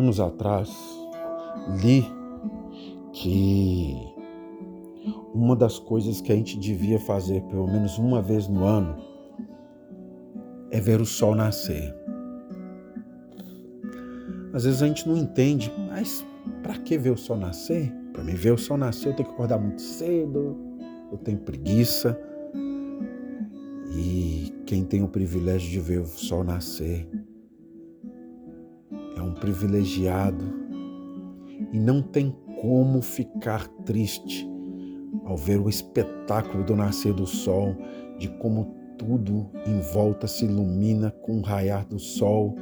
anos atrás, li que uma das coisas que a gente devia fazer pelo menos uma vez no ano é ver o sol nascer. Às vezes a gente não entende, mas para que ver o sol nascer? Para me ver o sol nascer, eu tenho que acordar muito cedo, eu tenho preguiça. E quem tem o privilégio de ver o sol nascer privilegiado e não tem como ficar triste ao ver o espetáculo do nascer do sol, de como tudo em volta se ilumina com o raiar do sol,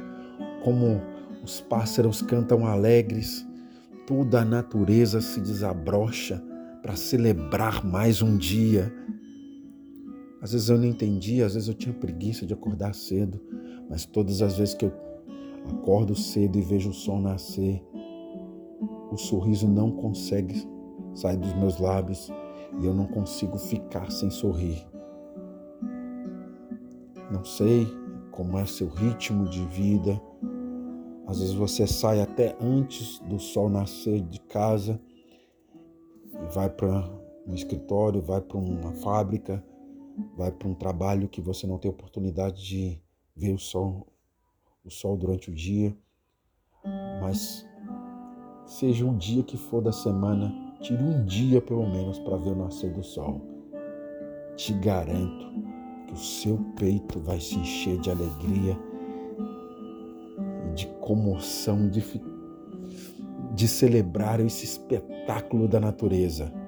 como os pássaros cantam alegres, toda a natureza se desabrocha para celebrar mais um dia. Às vezes eu não entendia, às vezes eu tinha preguiça de acordar cedo, mas todas as vezes que eu acordo cedo e vejo o sol nascer, o sorriso não consegue sair dos meus lábios e eu não consigo ficar sem sorrir. Não sei como é seu ritmo de vida. Às vezes você sai até antes do sol nascer de casa e vai para um escritório, vai para uma fábrica, vai para um trabalho que você não tem oportunidade de ver o sol, o sol durante o dia. Mas seja um dia que for da semana, tire um dia pelo menos para ver o nascer do sol. Te garanto que o seu peito vai se encher de alegria e de comoção, de, de celebrar esse espetáculo da natureza.